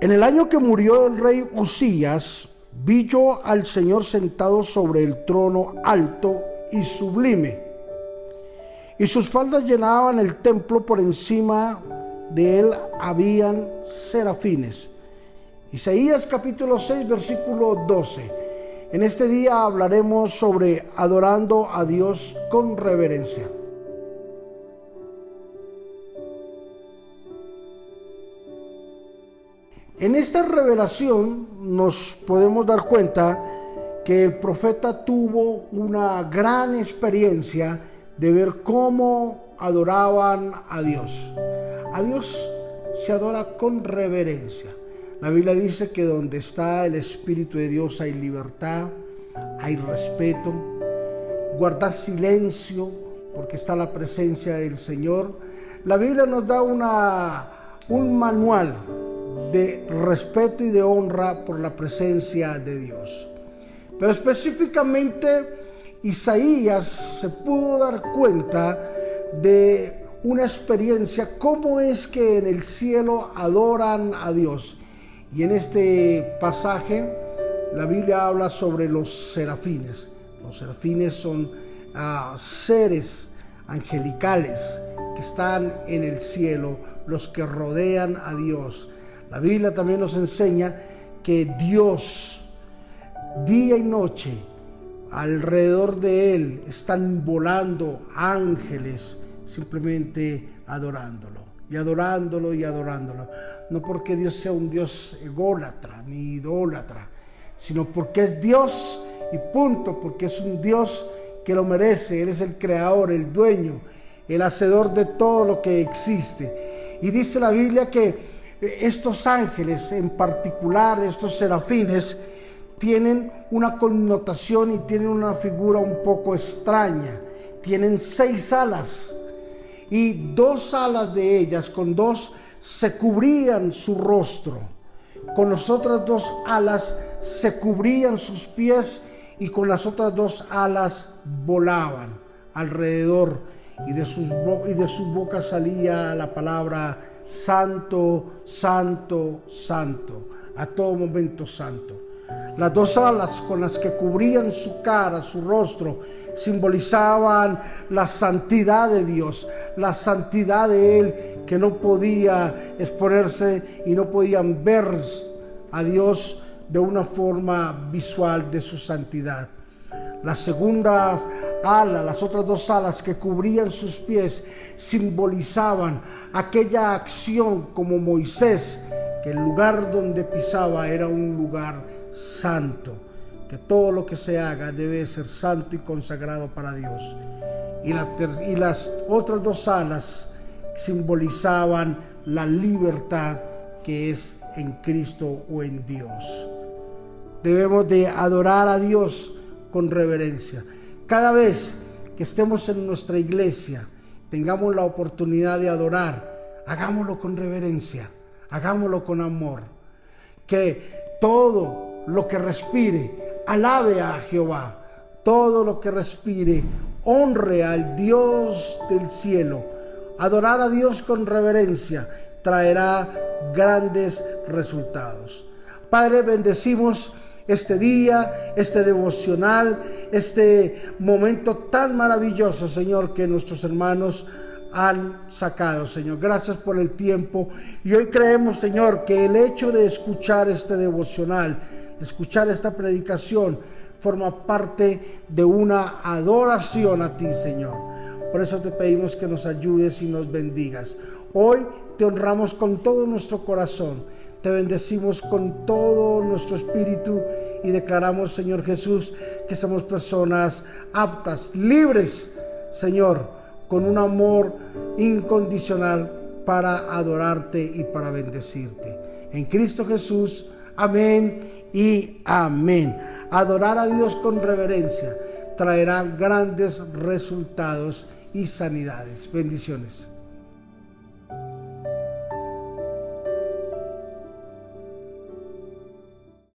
En el año que murió el rey Usías, vi yo al Señor sentado sobre el trono alto y sublime, y sus faldas llenaban el templo por encima de él habían serafines. Isaías capítulo 6 versículo 12. En este día hablaremos sobre adorando a Dios con reverencia. En esta revelación nos podemos dar cuenta que el profeta tuvo una gran experiencia de ver cómo adoraban a Dios. A Dios se adora con reverencia. La Biblia dice que donde está el Espíritu de Dios hay libertad, hay respeto, guardar silencio porque está la presencia del Señor. La Biblia nos da una, un manual de respeto y de honra por la presencia de Dios. Pero específicamente Isaías se pudo dar cuenta de una experiencia, cómo es que en el cielo adoran a Dios. Y en este pasaje la Biblia habla sobre los serafines. Los serafines son ah, seres angelicales que están en el cielo, los que rodean a Dios la Biblia también nos enseña que Dios, día y noche, alrededor de Él están volando ángeles simplemente adorándolo y adorándolo y adorándolo. No porque Dios sea un Dios ególatra ni idólatra, sino porque es Dios y punto, porque es un Dios que lo merece. Él es el creador, el dueño, el hacedor de todo lo que existe. Y dice la Biblia que estos ángeles en particular, estos serafines, tienen una connotación y tienen una figura un poco extraña. Tienen seis alas y dos alas de ellas, con dos, se cubrían su rostro. Con las otras dos alas se cubrían sus pies y con las otras dos alas volaban alrededor y de sus, y de sus bocas salía la palabra santo, santo, santo, a todo momento santo. Las dos alas con las que cubrían su cara, su rostro, simbolizaban la santidad de Dios, la santidad de Él que no podía exponerse y no podían ver a Dios de una forma visual de su santidad. La segunda ala, las otras dos alas que cubrían sus pies, simbolizaban aquella acción como Moisés, que el lugar donde pisaba era un lugar santo, que todo lo que se haga debe ser santo y consagrado para Dios. Y, y las otras dos alas simbolizaban la libertad que es en Cristo o en Dios. Debemos de adorar a Dios con reverencia. Cada vez que estemos en nuestra iglesia, tengamos la oportunidad de adorar, hagámoslo con reverencia, hagámoslo con amor. Que todo lo que respire, alabe a Jehová. Todo lo que respire, honre al Dios del cielo. Adorar a Dios con reverencia traerá grandes resultados. Padre, bendecimos este día, este devocional, este momento tan maravilloso, Señor, que nuestros hermanos han sacado, Señor. Gracias por el tiempo. Y hoy creemos, Señor, que el hecho de escuchar este devocional, de escuchar esta predicación, forma parte de una adoración a ti, Señor. Por eso te pedimos que nos ayudes y nos bendigas. Hoy te honramos con todo nuestro corazón te bendecimos con todo nuestro espíritu y declaramos, Señor Jesús, que somos personas aptas, libres, Señor, con un amor incondicional para adorarte y para bendecirte. En Cristo Jesús, amén y amén. Adorar a Dios con reverencia traerá grandes resultados y sanidades. Bendiciones.